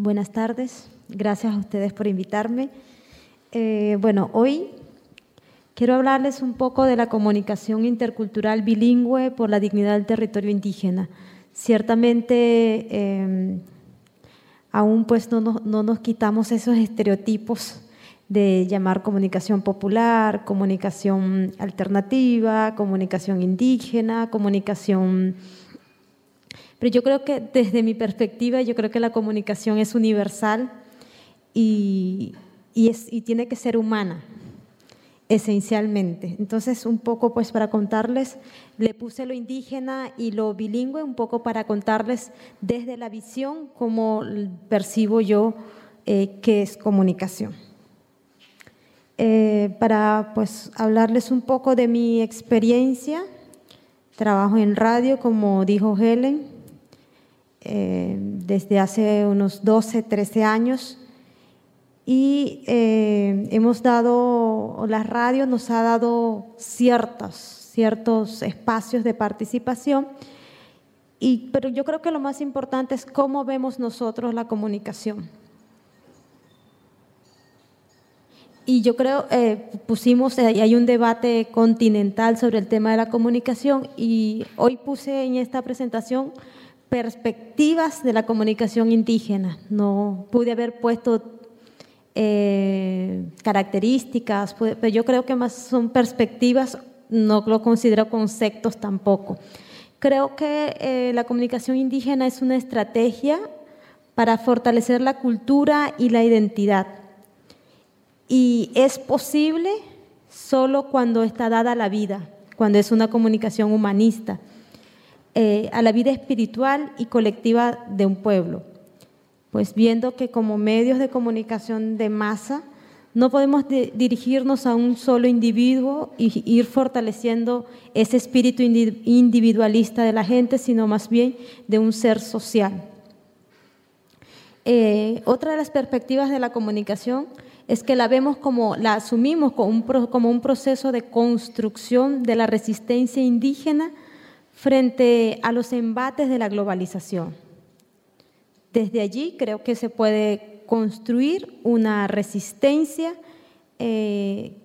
Buenas tardes, gracias a ustedes por invitarme. Eh, bueno, hoy quiero hablarles un poco de la comunicación intercultural bilingüe por la dignidad del territorio indígena. Ciertamente, eh, aún pues no nos quitamos esos estereotipos de llamar comunicación popular, comunicación alternativa, comunicación indígena, comunicación... Pero yo creo que desde mi perspectiva, yo creo que la comunicación es universal y, y, es, y tiene que ser humana, esencialmente. Entonces, un poco pues para contarles, le puse lo indígena y lo bilingüe, un poco para contarles desde la visión cómo percibo yo eh, qué es comunicación. Eh, para pues, hablarles un poco de mi experiencia. Trabajo en radio, como dijo Helen, eh, desde hace unos 12, 13 años. Y eh, hemos dado, la radio nos ha dado ciertos, ciertos espacios de participación. Y, pero yo creo que lo más importante es cómo vemos nosotros la comunicación. Y yo creo, eh, pusimos, eh, hay un debate continental sobre el tema de la comunicación y hoy puse en esta presentación perspectivas de la comunicación indígena. No pude haber puesto eh, características, pero yo creo que más son perspectivas, no lo considero conceptos tampoco. Creo que la comunicación indígena es una estrategia para fortalecer la cultura y la identidad y es posible solo cuando está dada la vida, cuando es una comunicación humanista, eh, a la vida espiritual y colectiva de un pueblo. Pues viendo que como medios de comunicación de masa no podemos dirigirnos a un solo individuo y ir fortaleciendo ese espíritu individualista de la gente, sino más bien de un ser social. Eh, otra de las perspectivas de la comunicación es que la vemos como, la asumimos como un, como un proceso de construcción de la resistencia indígena frente a los embates de la globalización. Desde allí creo que se puede construir una resistencia eh,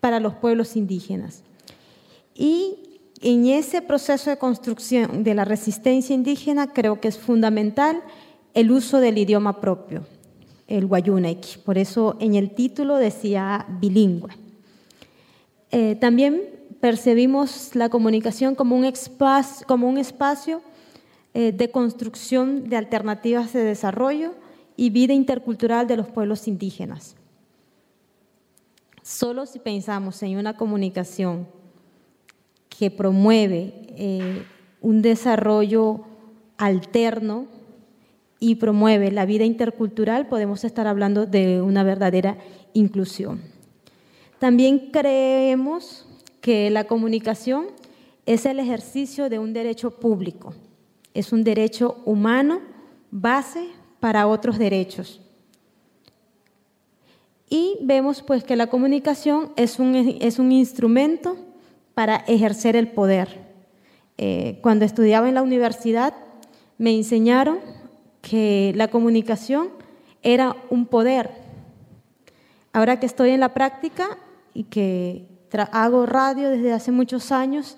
para los pueblos indígenas. Y en ese proceso de construcción de la resistencia indígena creo que es fundamental el uso del idioma propio el Wayunek. Por eso en el título decía bilingüe. Eh, también percibimos la comunicación como un espacio, como un espacio eh, de construcción de alternativas de desarrollo y vida intercultural de los pueblos indígenas. Solo si pensamos en una comunicación que promueve eh, un desarrollo alterno, y promueve la vida intercultural, podemos estar hablando de una verdadera inclusión. También creemos que la comunicación es el ejercicio de un derecho público, es un derecho humano base para otros derechos. Y vemos pues que la comunicación es un, es un instrumento para ejercer el poder. Eh, cuando estudiaba en la universidad me enseñaron que la comunicación era un poder. Ahora que estoy en la práctica y que hago radio desde hace muchos años,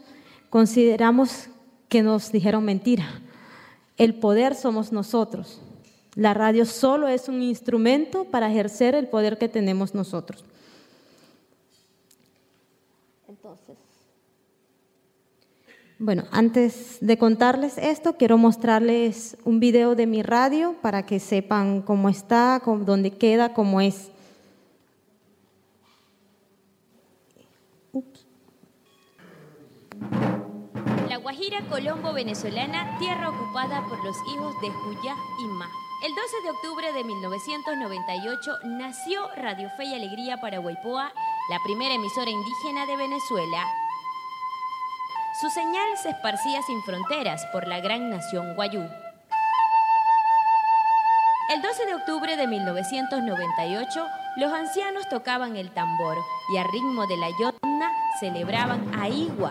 consideramos que nos dijeron mentira. El poder somos nosotros. La radio solo es un instrumento para ejercer el poder que tenemos nosotros. Entonces, bueno, antes de contarles esto, quiero mostrarles un video de mi radio para que sepan cómo está, dónde queda, cómo es. La Guajira Colombo venezolana, tierra ocupada por los hijos de Juyá y Ma. El 12 de octubre de 1998 nació Radio Fe y Alegría para Guaypoa, la primera emisora indígena de Venezuela, su señal se esparcía sin fronteras por la gran nación guayú. El 12 de octubre de 1998, los ancianos tocaban el tambor y a ritmo de la yotna celebraban a Igua,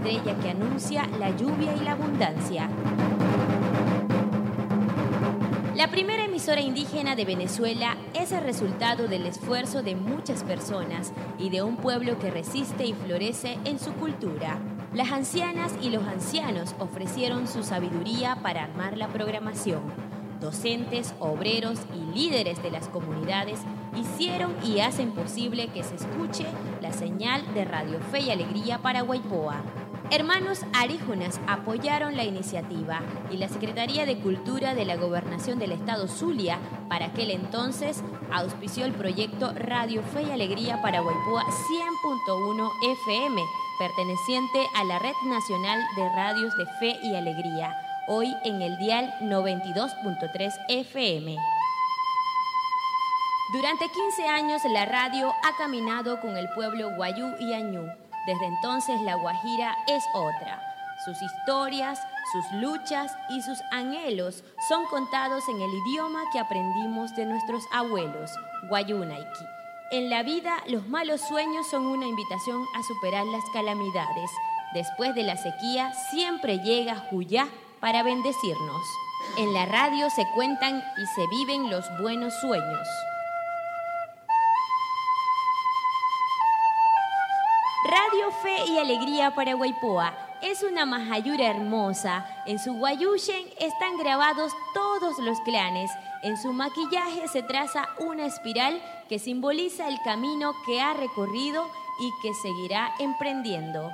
estrella que anuncia la lluvia y la abundancia. La primera emisora indígena de Venezuela es el resultado del esfuerzo de muchas personas y de un pueblo que resiste y florece en su cultura. Las ancianas y los ancianos ofrecieron su sabiduría para armar la programación. Docentes, obreros y líderes de las comunidades hicieron y hacen posible que se escuche la señal de Radio Fe y Alegría para Guaypoa. Hermanos Aríjonas apoyaron la iniciativa y la Secretaría de Cultura de la Gobernación del Estado Zulia, para aquel entonces, auspició el proyecto Radio Fe y Alegría para Guaypoa 100.1 FM, perteneciente a la Red Nacional de Radios de Fe y Alegría, hoy en el dial 92.3 FM. Durante 15 años la radio ha caminado con el pueblo guayú y añú desde entonces la Guajira es otra. Sus historias, sus luchas y sus anhelos son contados en el idioma que aprendimos de nuestros abuelos, Guayunaiki. En la vida, los malos sueños son una invitación a superar las calamidades. Después de la sequía, siempre llega Juyá para bendecirnos. En la radio se cuentan y se viven los buenos sueños. Y Alegría para Guaypoa es una majayura hermosa. En su guayuyen están grabados todos los clanes. En su maquillaje se traza una espiral que simboliza el camino que ha recorrido y que seguirá emprendiendo.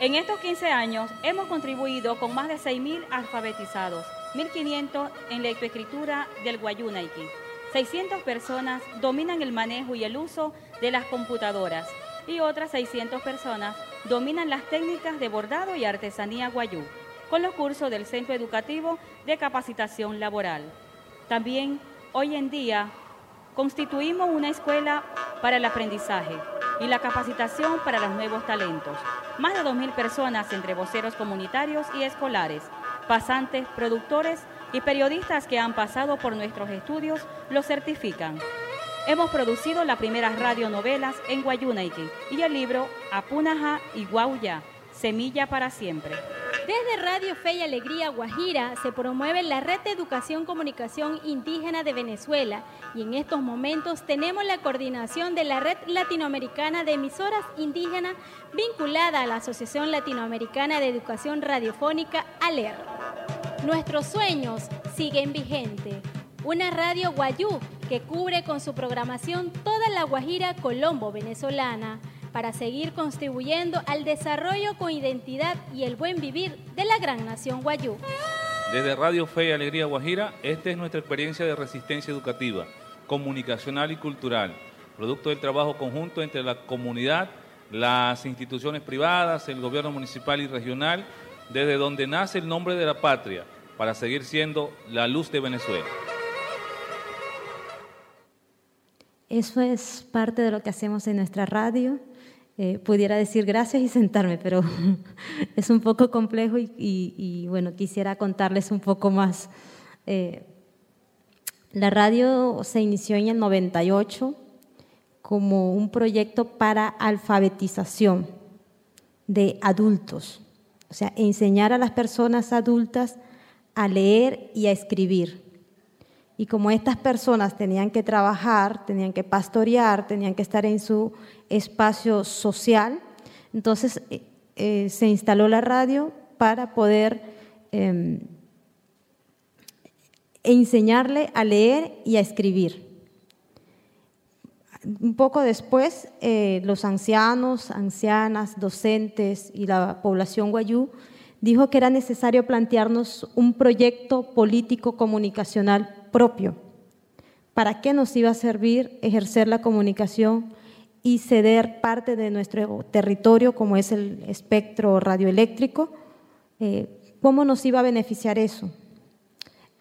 En estos 15 años hemos contribuido con más de 6.000 alfabetizados, 1.500 en lectoescritura del Guayunaiki. 600 personas dominan el manejo y el uso de las computadoras y otras 600 personas dominan las técnicas de bordado y artesanía guayú con los cursos del Centro Educativo de Capacitación Laboral. También hoy en día constituimos una escuela para el aprendizaje y la capacitación para los nuevos talentos. Más de 2.000 personas entre voceros comunitarios y escolares, pasantes, productores y periodistas que han pasado por nuestros estudios lo certifican. Hemos producido las primeras radionovelas en Guayunaiki y el libro Apunaja y Guauya, Semilla para Siempre. Desde Radio Fe y Alegría Guajira se promueve la Red de Educación Comunicación Indígena de Venezuela y en estos momentos tenemos la coordinación de la Red Latinoamericana de Emisoras Indígenas vinculada a la Asociación Latinoamericana de Educación Radiofónica ALER. Nuestros sueños siguen vigentes. Una radio guayú que cubre con su programación toda la Guajira Colombo venezolana para seguir contribuyendo al desarrollo con identidad y el buen vivir de la gran nación guayú. Desde Radio Fe y Alegría Guajira, esta es nuestra experiencia de resistencia educativa, comunicacional y cultural, producto del trabajo conjunto entre la comunidad, las instituciones privadas, el gobierno municipal y regional, desde donde nace el nombre de la patria, para seguir siendo la luz de Venezuela. Eso es parte de lo que hacemos en nuestra radio. Eh, pudiera decir gracias y sentarme, pero es un poco complejo y, bueno, quisiera contarles un poco más. Eh, la radio se inició en el 98 como un proyecto para alfabetización de adultos, o sea, enseñar a las personas adultas a leer y a escribir. Y como estas personas tenían que trabajar, tenían que pastorear, tenían que estar en su espacio social, entonces eh, eh, se instaló la radio para poder em, enseñarle a leer y a escribir. Un poco después, eh, los ancianos, ancianas, docentes y la población guayú dijo que era necesario plantearnos un proyecto político comunicacional propio. ¿Para qué nos iba a servir ejercer la comunicación y ceder parte de nuestro territorio, como es el espectro radioeléctrico? Eh, ¿Cómo nos iba a beneficiar eso?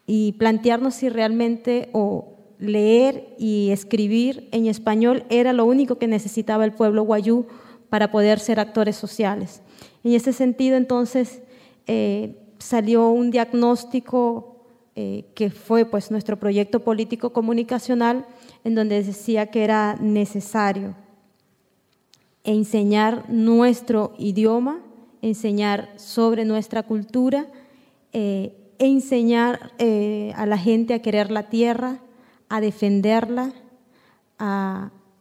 Y plantearnos si realmente o leer y escribir en español era lo único que necesitaba el pueblo guayú para poder ser actores sociales. En ese sentido, entonces, eh, salió un diagnóstico eh, que fue pues, nuestro proyecto político comunicacional, en donde decía que era necesario enseñar nuestro idioma, enseñar sobre nuestra cultura, eh, enseñar eh, a la gente a querer la tierra, a defenderla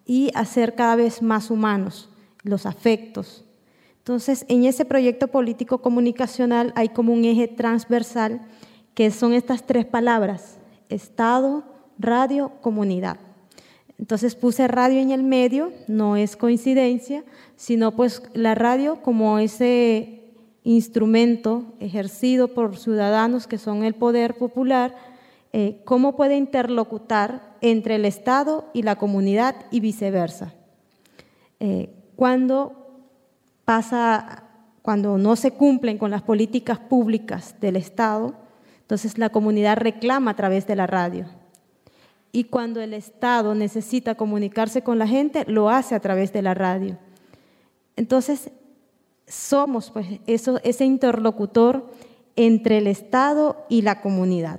y a ser cada vez más humanos, los afectos. Entonces, en ese proyecto político comunicacional hay como un eje transversal que son estas tres palabras, Estado, radio, comunidad. Entonces puse radio en el medio, no es coincidencia, sino pues la radio como ese instrumento ejercido por ciudadanos que son el poder popular, eh, cómo puede interlocutar entre el Estado y la comunidad y viceversa. Eh, cuando pasa, cuando no se cumplen con las políticas públicas del Estado, entonces la comunidad reclama a través de la radio. Y cuando el Estado necesita comunicarse con la gente, lo hace a través de la radio. Entonces, somos pues, ese interlocutor entre el Estado y la comunidad.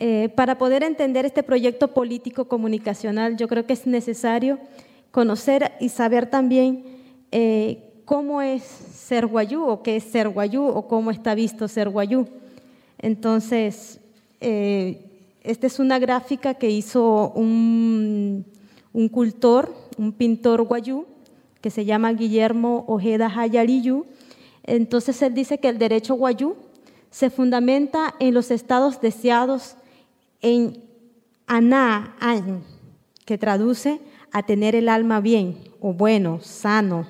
Eh, para poder entender este proyecto político comunicacional, yo creo que es necesario conocer y saber también eh, cómo es ser guayú o qué es ser guayú o cómo está visto ser guayú. Entonces, eh, esta es una gráfica que hizo un, un cultor, un pintor guayú, que se llama Guillermo Ojeda Hayariyu. Entonces él dice que el derecho guayú se fundamenta en los estados deseados en aná, que traduce a tener el alma bien o bueno, sano,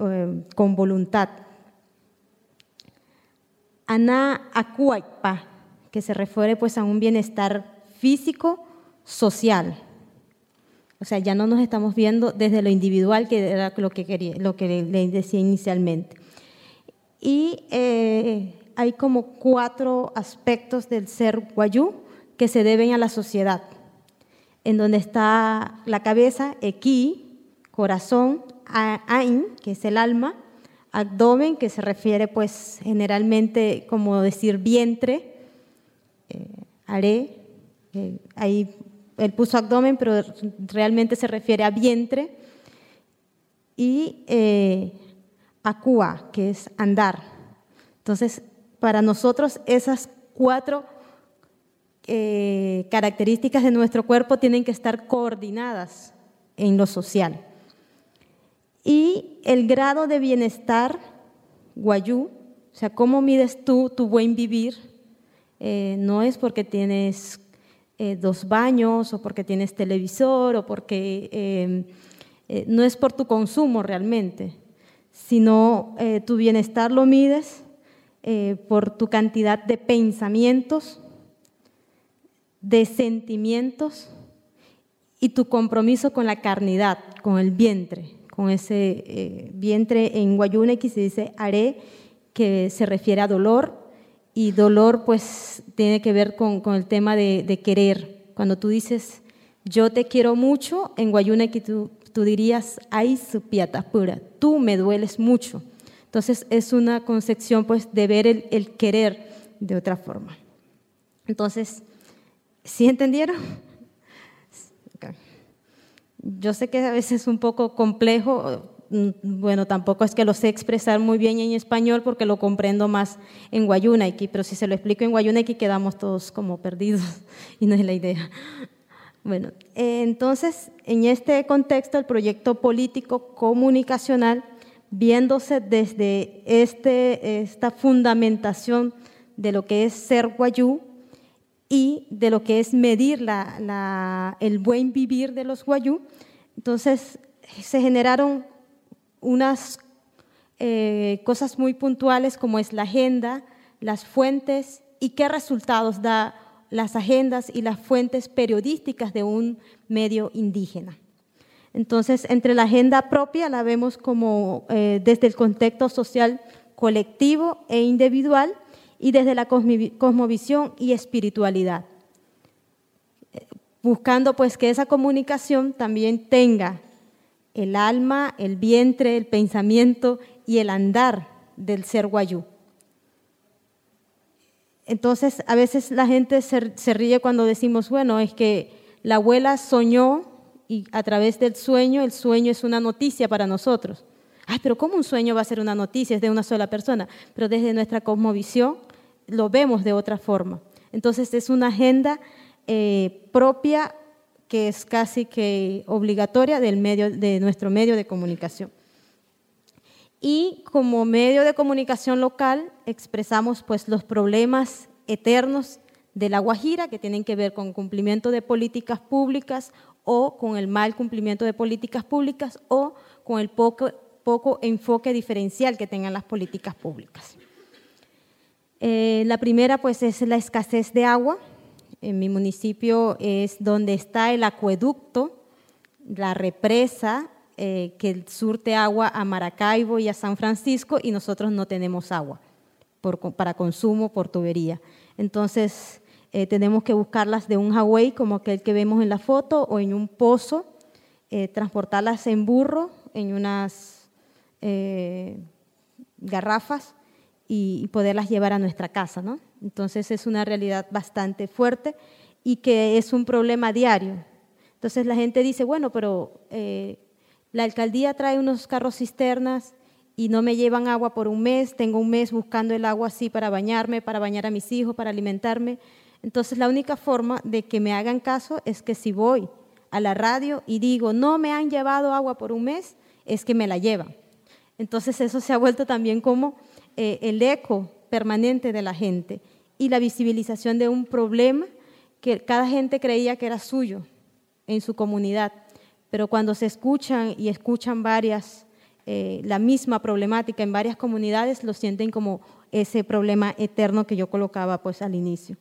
eh, con voluntad. Aná acuaipa, que se refiere pues a un bienestar físico, social. O sea, ya no nos estamos viendo desde lo individual, que era lo que, quería, lo que le decía inicialmente. Y eh, hay como cuatro aspectos del ser guayú que se deben a la sociedad, en donde está la cabeza, equi, corazón, ain, que es el alma, abdomen, que se refiere pues generalmente como decir vientre, eh, are, eh, ahí él puso abdomen, pero realmente se refiere a vientre, y eh, que es andar. Entonces, para nosotros esas cuatro eh, características de nuestro cuerpo tienen que estar coordinadas en lo social. Y el grado de bienestar, guayú, o sea, cómo mides tú tu buen vivir, eh, no es porque tienes eh, dos baños o porque tienes televisor o porque em, eh, no es por tu consumo realmente, sino tu bienestar lo mides por tu cantidad de pensamientos, de sentimientos y tu compromiso con la carnidad, con el vientre, con ese vientre en Guayune que se dice haré, que se refiere a dolor, y dolor pues tiene que ver con, el tema de, querer. Cuando tú dices, yo te quiero mucho, en Guayuna que tú, tú dirías, ay, su piata pura, tú me dueles mucho. Entonces es una concepción pues de ver el, querer de otra forma. Entonces, ¿sí entendieron? Yo sé que a veces es un poco complejo, Mm, bueno, tampoco es que lo sé expresar muy bien en español porque lo comprendo más en Guayunaiki, pero si se lo explico en Guayunaiki quedamos todos como perdidos y no es la idea. Bueno, entonces, en este contexto, el proyecto político comunicacional, viéndose desde este, esta fundamentación de lo que es ser guayú y de lo que es medir el buen vivir de los guayú, entonces se generaron unas eh, cosas muy puntuales como es la agenda, las fuentes y qué resultados da las agendas y las fuentes periodísticas de un medio indígena. Entonces, entre la agenda propia la vemos como eh, desde el contexto social colectivo e individual y desde la cosmovisión y espiritualidad, buscando pues que esa comunicación también tenga el alma, el vientre, el pensamiento y el andar del ser guayú. Entonces, a veces la gente se, ríe cuando decimos, bueno, es que la abuela soñó y a través del sueño, el sueño es una noticia para nosotros. Ay, pero ¿cómo un sueño va a ser una noticia? Es de una sola persona. Pero desde nuestra cosmovisión lo vemos de otra forma. Entonces es una agenda eh, propia que es casi que obligatoria del medio, de nuestro medio de comunicación. Y como medio de comunicación local expresamos pues los problemas eternos de la Guajira que tienen que ver con cumplimiento de políticas públicas o con el mal cumplimiento de políticas públicas o con el poco, poco enfoque diferencial que tengan las políticas públicas. Eh, la primera pues es la escasez de agua. En mi municipio es donde está el acueducto, la represa eh, que surte agua a Maracaibo y a San Francisco y nosotros no tenemos agua para consumo por tubería. Entonces eh, tenemos que buscarlas de un Hawái como aquel que vemos en la foto o en un pozo, transportarlas en burro, en unas garrafas y, poderlas llevar a nuestra casa. ¿no? Entonces es una realidad bastante fuerte y que es un problema diario. Entonces la gente dice, bueno, pero eh, la alcaldía trae unos carros cisternas y no me llevan agua por un mes, tengo un mes buscando el agua así para bañarme, para bañar a mis hijos, para alimentarme. Entonces la única forma de que me hagan caso es que si voy a la radio y digo, no me han llevado agua por un mes, es que me la llevan. Entonces eso se ha vuelto también como eh, el eco permanente de la gente y la visibilización de un problema que cada gente creía que era suyo en su comunidad. Pero cuando se escuchan y escuchan varias, eh, la misma problemática en varias comunidades, lo sienten como ese problema eterno que yo colocaba pues al inicio.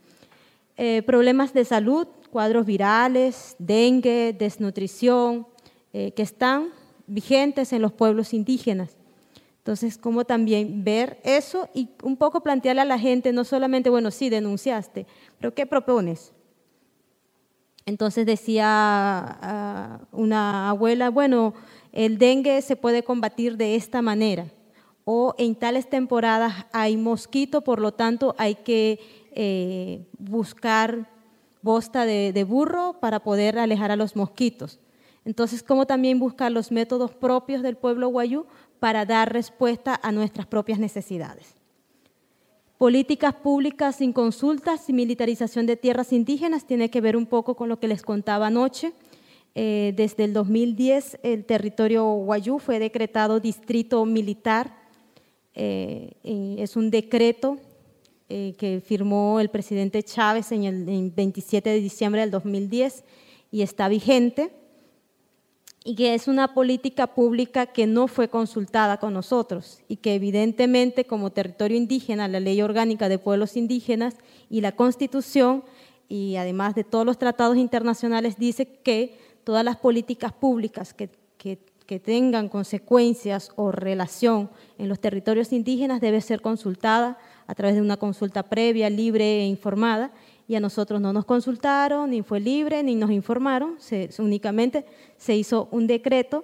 Eh, problemas de salud, cuadros virales, dengue, desnutrición, que están vigentes en los pueblos indígenas. Entonces, como también ver eso y un poco plantearle a la gente, no solamente, bueno, sí, denunciaste, pero ¿qué propones? Entonces decía ah, una abuela, bueno, el dengue se puede combatir de esta manera, o en tales temporadas hay mosquito, por lo tanto hay que eh, buscar bosta de, de burro para poder alejar a los mosquitos. Entonces, como también buscar los métodos propios del pueblo guayú para dar respuesta a nuestras propias necesidades. Políticas públicas sin consultas y militarización de tierras indígenas tiene que ver un poco con lo que les contaba anoche. Eh, desde el 2010 el territorio Guayú fue decretado distrito militar. Eh, es un decreto eh, que firmó el presidente Chávez en el 27 de diciembre del 2010 y está vigente y que es una política pública que no fue consultada con nosotros y que evidentemente como territorio indígena, la ley orgánica de pueblos indígenas y la constitución y además de todos los tratados internacionales dice que todas las políticas públicas que, que, tengan consecuencias o relación en los territorios indígenas debe ser consultada a través de una consulta previa, libre e informada y a nosotros no nos consultaron, ni fue libre, ni nos informaron, únicamente se hizo un decreto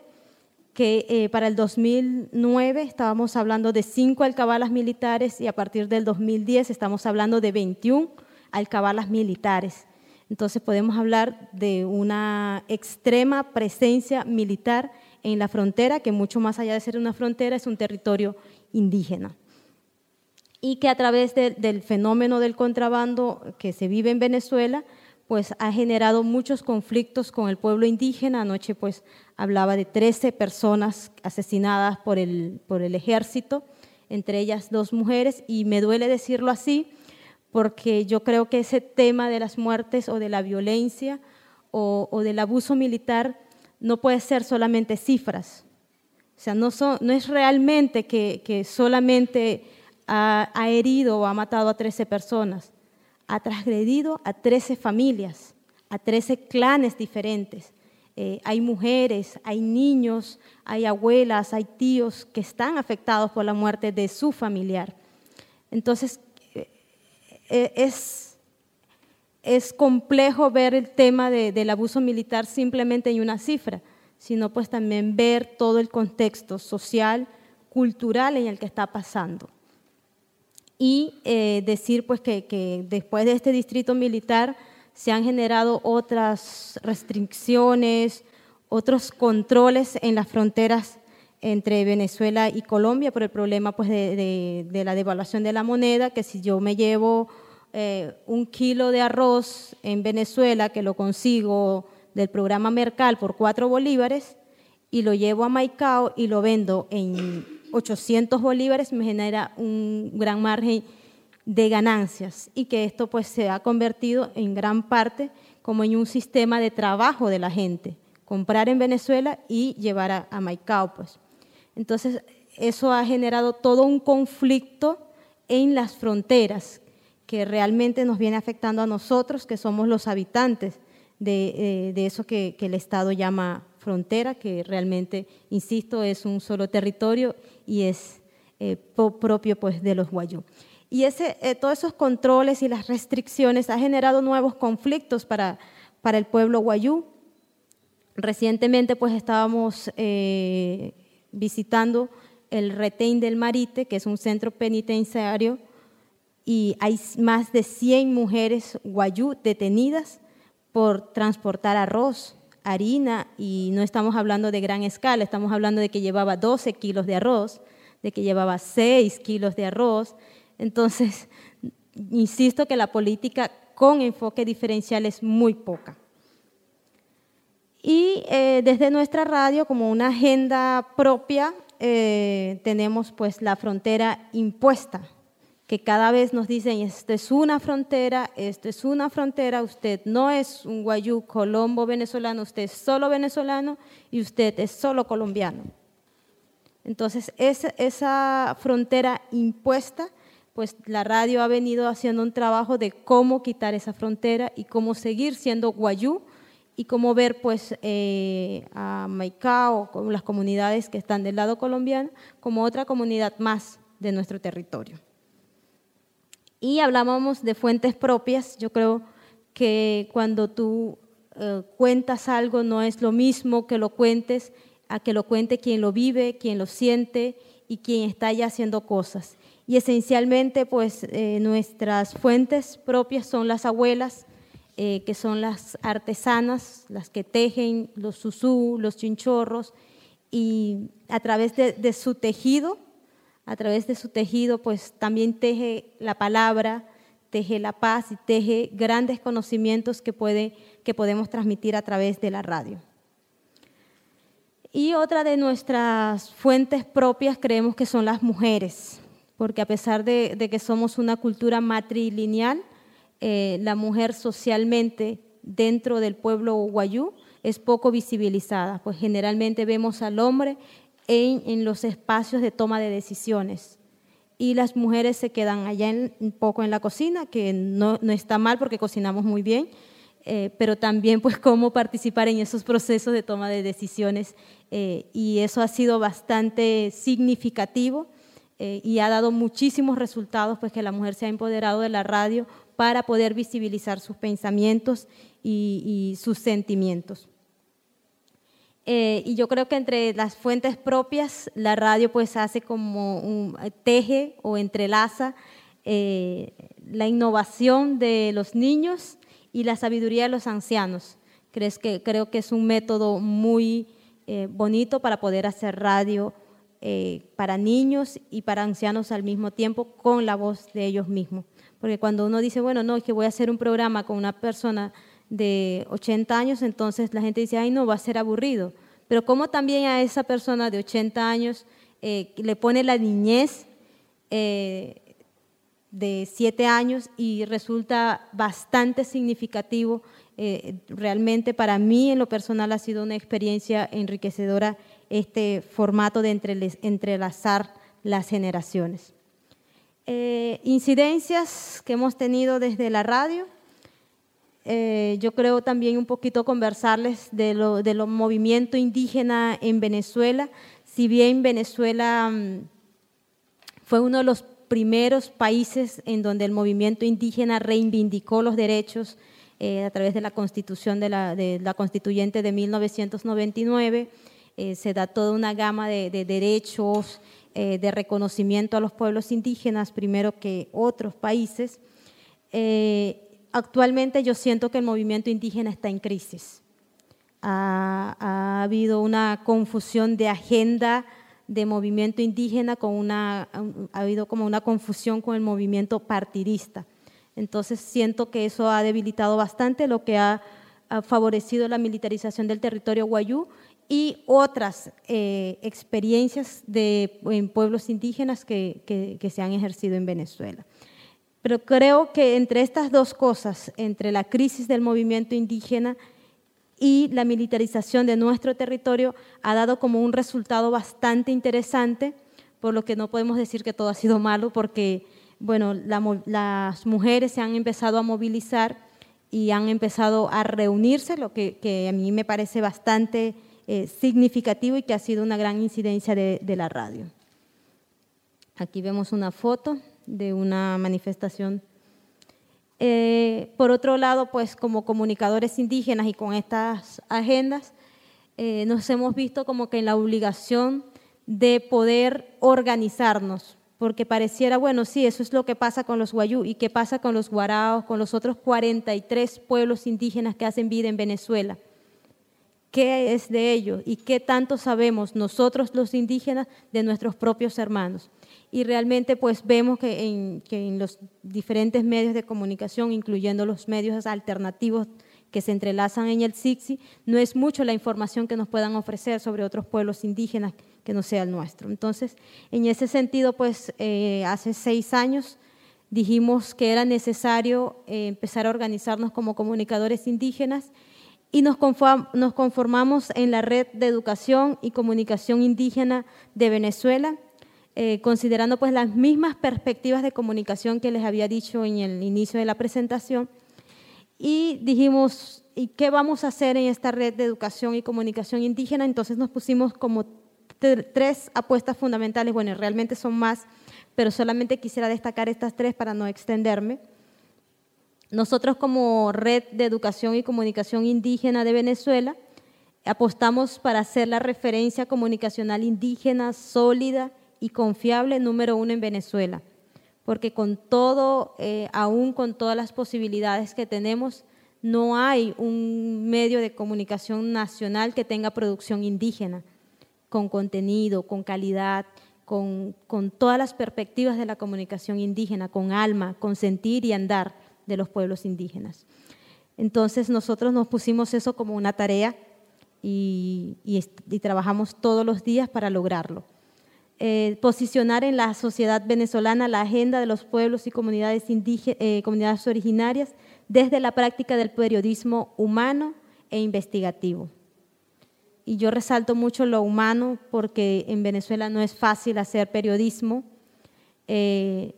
que eh, para el 2009 estábamos hablando de cinco alcabalas militares y a partir del 2010 estamos hablando de 21 alcabalas militares. Entonces podemos hablar de una extrema presencia militar en la frontera, que mucho más allá de ser una frontera es un territorio indígena y que a través del fenómeno del contrabando que se vive en Venezuela, pues ha generado muchos conflictos con el pueblo indígena. Anoche pues hablaba de 13 personas asesinadas por el, por el ejército, entre ellas dos mujeres, y me duele decirlo así, porque yo creo que ese tema de las muertes o de la violencia o, del abuso militar no puede ser solamente cifras. O sea, no, son, no es realmente que, que solamente ha, herido o ha matado a 13 personas, ha transgredido a 13 familias, a 13 clanes diferentes. Eh, hay mujeres, hay niños, hay abuelas, hay tíos que están afectados por la muerte de su familiar. Entonces, eh, eh, es, complejo ver el tema del abuso militar simplemente en una cifra, sino pues también ver todo el contexto social, cultural en el que está pasando y eh, decir pues que, después de este distrito militar se han generado otras restricciones, otros controles en las fronteras entre Venezuela y Colombia por el problema pues, de, la devaluación de la moneda, que si yo me llevo eh, un kilo de arroz en Venezuela, que lo consigo del programa Mercal por cuatro bolívares, y lo llevo a Maicao y lo vendo en 800 bolívares, me genera un gran margen de ganancias y que esto pues se ha convertido en gran parte como en un sistema de trabajo de la gente, comprar en Venezuela y llevar a, a Maicao pues. Entonces, eso ha generado todo un conflicto en las fronteras que realmente nos viene afectando a nosotros, que somos los habitantes de, eh, eso que, el Estado llama frontera, que realmente, insisto, es un solo territorio y es eh, propio pues, de los guayú. Y ese, eh, todos esos controles y las restricciones han generado nuevos conflictos para, para el pueblo guayú. Recientemente pues estábamos visitando el retén del Marite, que es un centro penitenciario, y hay más de 100 mujeres guayú detenidas por transportar arroz, harina, y no estamos hablando de gran escala, estamos hablando de que llevaba 12 kilos de arroz, de que llevaba 6 kilos de arroz. Entonces, insisto que la política con enfoque diferencial es muy poca. Y eh, desde nuestra radio, como una agenda propia, eh, tenemos pues la frontera impuesta, que cada vez nos dicen, esto es una frontera, esto es una frontera, usted no es un guayú colombo venezolano, usted es solo venezolano y usted es solo colombiano. Entonces, esa, esa frontera impuesta, pues la radio ha venido haciendo un trabajo de cómo quitar esa frontera y cómo seguir siendo guayú y cómo ver pues eh, a Maicao, las comunidades que están del lado colombiano, como otra comunidad más de nuestro territorio. Y hablábamos de fuentes propias, yo creo que cuando tú eh, cuentas algo no es lo mismo que lo cuentes a que lo cuente quien lo vive, quien lo siente y quien está ya haciendo cosas. Y esencialmente pues eh, nuestras fuentes propias son las abuelas, eh, que son las artesanas, las que tejen los susú, los chinchorros, y a través de, su tejido, a través de su tejido, pues también teje la palabra, teje la paz y teje grandes conocimientos que, puede, que podemos transmitir a través de la radio. Y otra de nuestras fuentes propias creemos que son las mujeres, porque a pesar de, que somos una cultura matrilineal, eh, la mujer socialmente dentro del pueblo guayú es poco visibilizada, pues generalmente vemos al hombre en, los espacios de toma de decisiones y las mujeres se quedan allá un poco en la cocina, que no, está mal porque cocinamos muy bien, eh, pero también pues cómo participar en esos procesos de toma de decisiones eh, y eso ha sido bastante significativo y ha dado muchísimos resultados, pues que la mujer se ha empoderado de la radio para poder visibilizar sus pensamientos y, sus sentimientos. Eh, y yo creo que entre las fuentes propias, la radio pues hace como un teje o entrelaza eh, la innovación de los niños y la sabiduría de los ancianos. ¿Crees que, creo que es un método muy eh, bonito para poder hacer radio para niños y para ancianos al mismo tiempo con la voz de ellos mismos. Porque cuando uno dice, bueno, no, es que voy a hacer un programa con una persona de 80 años, entonces la gente dice, ay, no, va a ser aburrido. Pero como también a esa persona de 80 años eh, le pone la niñez eh, de 7 años y resulta bastante significativo. Eh, realmente para mí en lo personal ha sido una experiencia enriquecedora este formato de entrelazar las generaciones. Incidencias que hemos tenido desde la radio. Eh, yo creo también un poquito conversarles de lo, de movimiento indígena en Venezuela. Si bien Venezuela mm, fue uno de los primeros países en donde el movimiento indígena reivindicó los derechos eh, a través de la constitución de la, constituyente de 1999, se da toda una gama de, de derechos eh, de reconocimiento a los pueblos indígenas primero que otros países, eh, actualmente yo siento que el movimiento indígena está en crisis. Ha, habido una confusión de agenda de movimiento indígena con una, ha habido como una confusión con el movimiento partidista. Entonces siento que eso ha debilitado bastante lo que ha, favorecido la militarización del territorio guayú y otras eh, experiencias en pueblos indígenas que, que se han ejercido en Venezuela. Pero creo que entre estas dos cosas, entre la crisis del movimiento indígena y la militarización de nuestro territorio, ha dado como un resultado bastante interesante, por lo que no podemos decir que todo ha sido malo, porque bueno, las mujeres se han empezado a movilizar y han empezado a reunirse, lo que, a mí me parece bastante eh, significativo y que ha sido una gran incidencia de, la radio. Aquí vemos una foto de una manifestación. Eh, por otro lado, pues como comunicadores indígenas y con estas agendas, eh, nos hemos visto como que en la obligación de poder organizarnos, porque pareciera, bueno, sí, eso es lo que pasa con los guayú y qué pasa con los guaraos, con los otros 43 pueblos indígenas que hacen vida en Venezuela. ¿Qué es de ellos y qué tanto sabemos nosotros los indígenas de nuestros propios hermanos? Y realmente pues vemos que en, los diferentes medios de comunicación, incluyendo los medios alternativos que se entrelazan en el SIXI, no es mucho la información que nos puedan ofrecer sobre otros pueblos indígenas que no sea el nuestro. Entonces, en ese sentido, pues eh, hace seis años dijimos que era necesario eh, empezar a organizarnos como comunicadores indígenas y nos, conformamos en la red de educación y comunicación indígena de Venezuela, eh, considerando pues las mismas perspectivas de comunicación que les había dicho en el inicio de la presentación. Y dijimos, ¿y qué vamos a hacer en esta red de educación y comunicación indígena? Entonces nos pusimos como tres apuestas fundamentales, bueno, realmente son más, pero solamente quisiera destacar estas tres para no extenderme. Nosotros como Red de Educación y Comunicación Indígena de Venezuela apostamos para ser la referencia comunicacional indígena sólida y confiable número uno en Venezuela, porque con todo, eh, aún con todas las posibilidades que tenemos, no hay un medio de comunicación nacional que tenga producción indígena con contenido, con calidad, con, todas las perspectivas de la comunicación indígena, con alma, con sentir y andar de los pueblos indígenas. Entonces nosotros nos pusimos eso como una tarea y, trabajamos todos los días para lograrlo. Eh, posicionar en la sociedad venezolana la agenda de los pueblos y comunidades, eh, comunidades originarias desde la práctica del periodismo humano e investigativo y yo resalto mucho lo humano porque en Venezuela no es fácil hacer periodismo, eh,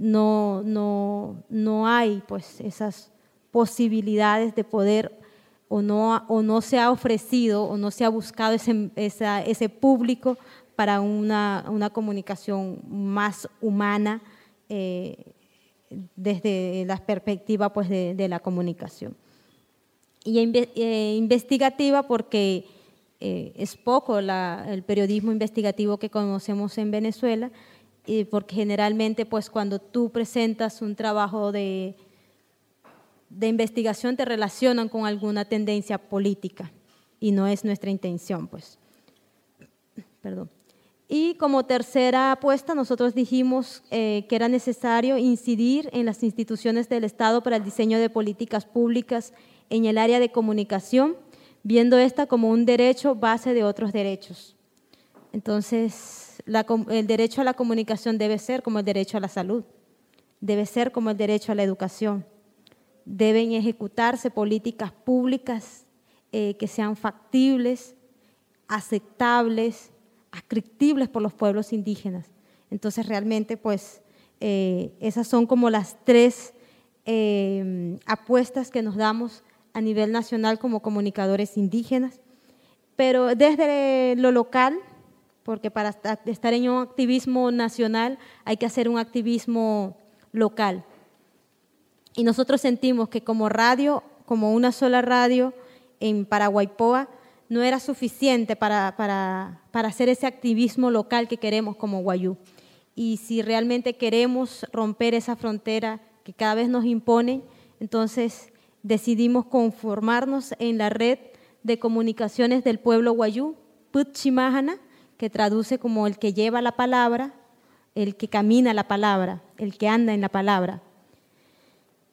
no, no, no hay pues esas posibilidades de poder o no, o no se ha ofrecido o no se ha buscado ese, ese público para una, una, comunicación más humana eh, desde la perspectiva pues, de, la comunicación. Y eh, investigativa porque eh, es poco el periodismo investigativo que conocemos en Venezuela, y porque generalmente pues cuando tú presentas un trabajo de, de investigación te relacionan con alguna tendencia política y no es nuestra intención pues. Perdón. Y como tercera apuesta, nosotros dijimos eh, que era necesario incidir en las instituciones del Estado para el diseño de políticas públicas en el área de comunicación viendo esta como un derecho base de otros derechos. Entonces, el derecho a la comunicación debe ser como el derecho a la salud, debe ser como el derecho a la educación. Deben ejecutarse políticas públicas eh, que sean factibles, aceptables, ascriptibles por los pueblos indígenas. Entonces, realmente, pues, eh, esas son como las tres eh, apuestas que nos damos a nivel nacional como comunicadores indígenas, pero desde lo local, porque para estar en un activismo nacional hay que hacer un activismo local. Y nosotros sentimos que como radio, como una sola radio en Paraguaypoa, no era suficiente para, para, para hacer ese activismo local que queremos como Guayú. Y si realmente queremos romper esa frontera que cada vez nos impone, entonces decidimos conformarnos en la red de comunicaciones del pueblo guayú, Putchimahana, que traduce como el que lleva la palabra, el que camina la palabra, el que anda en la palabra.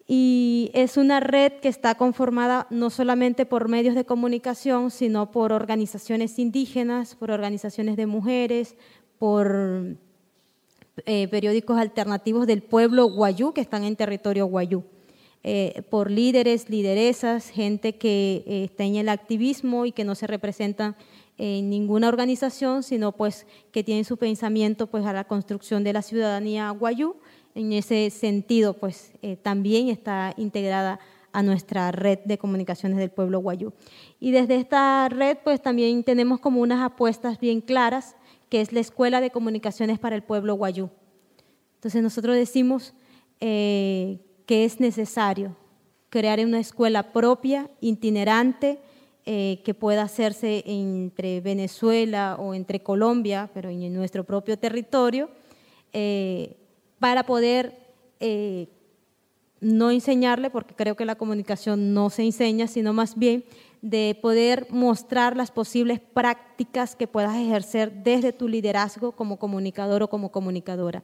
Y es una red que está conformada no solamente por medios de comunicación, sino por organizaciones indígenas, por organizaciones de mujeres, por eh, periódicos alternativos del pueblo guayú que están en territorio guayú. Eh, por líderes, lideresas, gente que eh, está en el activismo y que no se representan en ninguna organización, sino pues que tienen su pensamiento pues a la construcción de la ciudadanía guayú. En ese sentido, pues eh, también está integrada a nuestra red de comunicaciones del pueblo guayú. Y desde esta red, pues también tenemos como unas apuestas bien claras, que es la Escuela de Comunicaciones para el Pueblo Guayú. Entonces nosotros decimos que es necesario crear una escuela propia, itinerante, eh, que pueda hacerse entre Venezuela o entre Colombia, pero en nuestro propio territorio, eh, para poder eh, no enseñarle, porque creo que la comunicación no se enseña, sino más bien de poder mostrar las posibles prácticas que puedas ejercer desde tu liderazgo como comunicador o como comunicadora.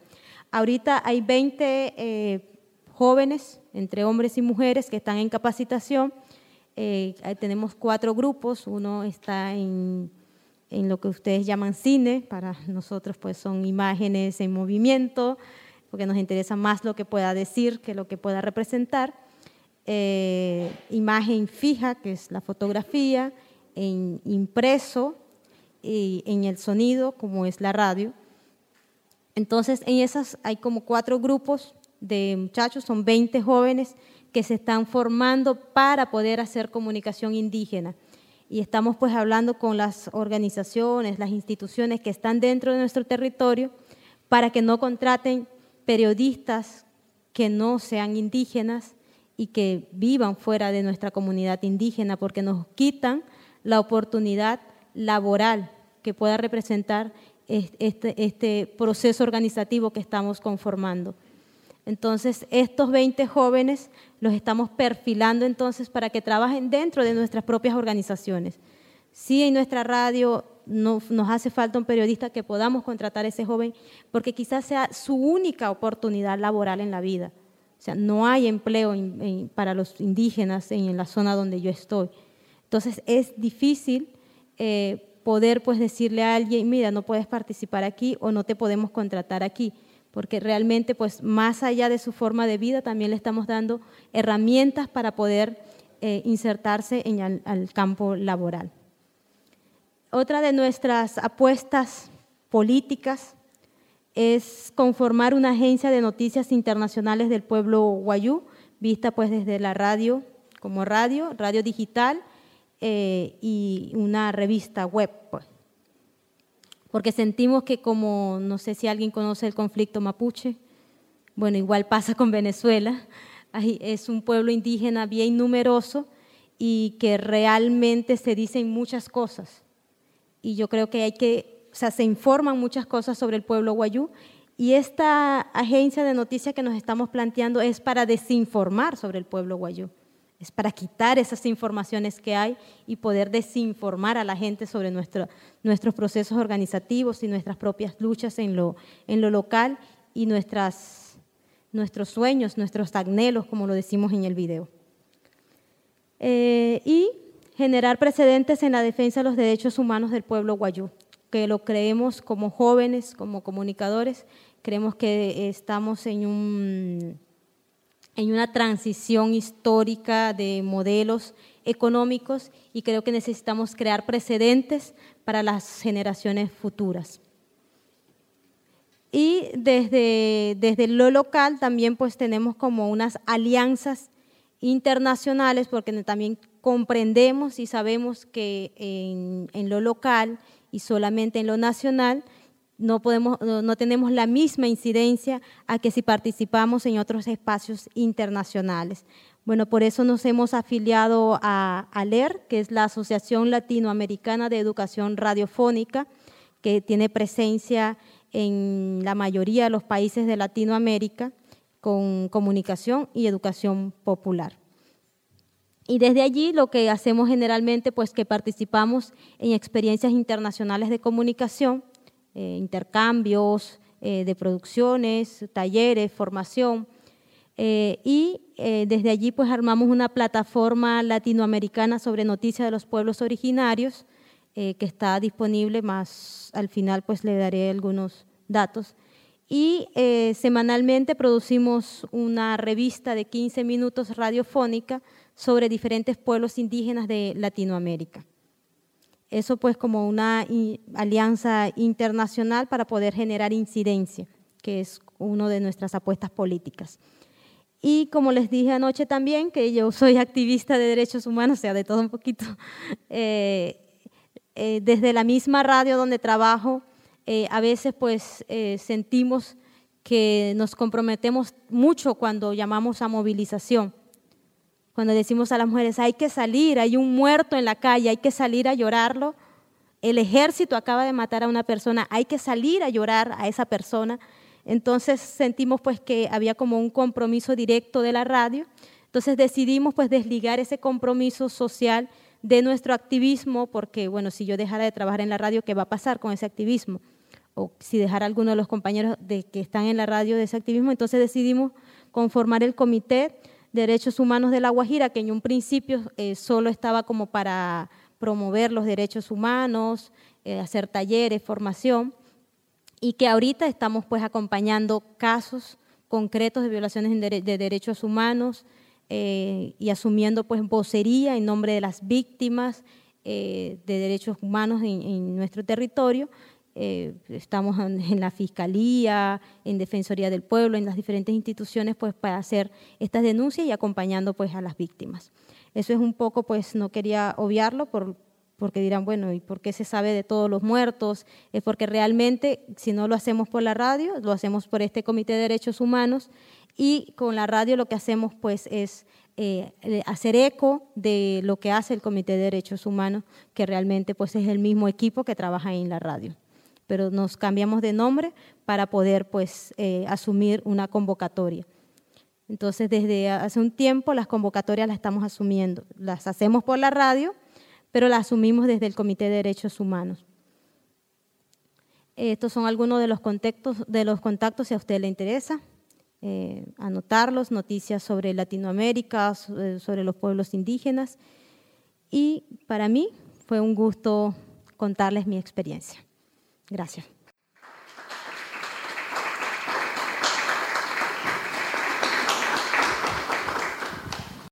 Ahorita hay 20 jóvenes, entre hombres y mujeres, que están en capacitación. Eh, tenemos cuatro grupos, uno está en, en, lo que ustedes llaman cine, para nosotros pues son imágenes en movimiento, porque nos interesa más lo que pueda decir que lo que pueda representar. Eh, imagen fija, que es la fotografía, en impreso y en el sonido, como es la radio. Entonces, en esas hay como cuatro grupos de muchachos, son 20 jóvenes que se están formando para poder hacer comunicación indígena. Y estamos pues hablando con las organizaciones, las instituciones que están dentro de nuestro territorio para que no contraten periodistas que no sean indígenas y que vivan fuera de nuestra comunidad indígena, porque nos quitan la oportunidad laboral que pueda representar este, este proceso organizativo que estamos conformando. Entonces, estos 20 jóvenes los estamos perfilando entonces para que trabajen dentro de nuestras propias organizaciones. Sí, en nuestra radio nos hace falta un periodista que podamos contratar a ese joven porque quizás sea su única oportunidad laboral en la vida. O sea, no hay empleo para los indígenas en, la zona donde yo estoy. Entonces, es difícil eh, poder pues decirle a alguien, mira, no puedes participar aquí o no te podemos contratar aquí porque realmente pues más allá de su forma de vida también le estamos dando herramientas para poder eh, insertarse en el campo laboral. Otra de nuestras apuestas políticas es conformar una agencia de noticias internacionales del pueblo guayú, vista pues desde la radio como radio, radio digital eh, y una revista web. Pues porque sentimos que como, no sé si alguien conoce el conflicto mapuche, bueno, igual pasa con Venezuela, es un pueblo indígena bien numeroso y que realmente se dicen muchas cosas. Y yo creo que hay que, o sea, se informan muchas cosas sobre el pueblo guayú y esta agencia de noticias que nos estamos planteando es para desinformar sobre el pueblo guayú es para quitar esas informaciones que hay y poder desinformar a la gente sobre nuestros procesos organizativos y nuestras propias luchas en lo, en lo local y nuestras, nuestros sueños, nuestros anhelos, como lo decimos en el video. Eh, y generar precedentes en la defensa de los derechos humanos del pueblo guayú, que lo creemos como jóvenes, como comunicadores, creemos que estamos en un en una transición histórica de modelos económicos y creo que necesitamos crear precedentes para las generaciones futuras. Y desde, desde lo local también pues tenemos como unas alianzas internacionales porque también comprendemos y sabemos que en, en lo local y solamente en lo nacional no, podemos, no, tenemos la misma incidencia a que si participamos en otros espacios internacionales. Bueno, por eso nos hemos afiliado a ALER, que es la Asociación Latinoamericana de Educación Radiofónica, que tiene presencia en la mayoría de los países de Latinoamérica con comunicación y educación popular. Y desde allí lo que hacemos generalmente, pues que participamos en experiencias internacionales de comunicación, intercambios de producciones, talleres, formación. y desde allí pues armamos una plataforma latinoamericana sobre noticias de los pueblos originarios que está disponible, más al final pues le daré algunos datos y eh, semanalmente producimos una revista de 15 minutos radiofónica sobre diferentes pueblos indígenas de Latinoamérica. Eso pues como una alianza internacional para poder generar incidencia, que es una de nuestras apuestas políticas. Y como les dije anoche también, que yo soy activista de derechos humanos, o sea, de todo un poquito, eh, eh, desde la misma radio donde trabajo, eh, a veces pues sentimos que nos comprometemos mucho cuando llamamos a movilización. Cuando decimos a las mujeres, hay que salir, hay un muerto en la calle, hay que salir a llorarlo. El ejército acaba de matar a una persona, hay que salir a llorar a esa persona. Entonces sentimos pues que había como un compromiso directo de la radio. Entonces decidimos pues desligar ese compromiso social de nuestro activismo, porque bueno, si yo dejara de trabajar en la radio, ¿qué va a pasar con ese activismo? o si dejar a alguno de los compañeros que están en la radio de ese activismo, entonces decidimos conformar el Comité Derechos Humanos de La Guajira, que en un principio eh, solo estaba como para promover los derechos humanos, eh, hacer talleres, formación, y que ahorita estamos pues acompañando casos concretos de violaciones de, derechos humanos eh, y asumiendo pues vocería en nombre de las víctimas de derechos humanos en nuestro territorio eh, estamos en, la Fiscalía, en Defensoría del Pueblo, en las diferentes instituciones, pues para hacer estas denuncias y acompañando pues a las víctimas. Eso es un poco, pues no quería obviarlo por, porque dirán, bueno, ¿y por qué se sabe de todos los muertos? Es porque realmente, si no lo hacemos por la radio, lo hacemos por este Comité de Derechos Humanos y con la radio lo que hacemos pues es eh, hacer eco de lo que hace el Comité de Derechos Humanos, que realmente pues es el mismo equipo que trabaja en la radio pero nos cambiamos de nombre para poder pues, eh, asumir una convocatoria. Entonces, desde hace un tiempo las convocatorias las estamos asumiendo. Las hacemos por la radio, pero las asumimos desde el Comité de Derechos Humanos. Estos son algunos de los contactos, de los contactos si a usted le interesa. Eh, anotarlos, noticias sobre Latinoamérica, sobre los pueblos indígenas. Y para mí fue un gusto contarles mi experiencia. Gracias.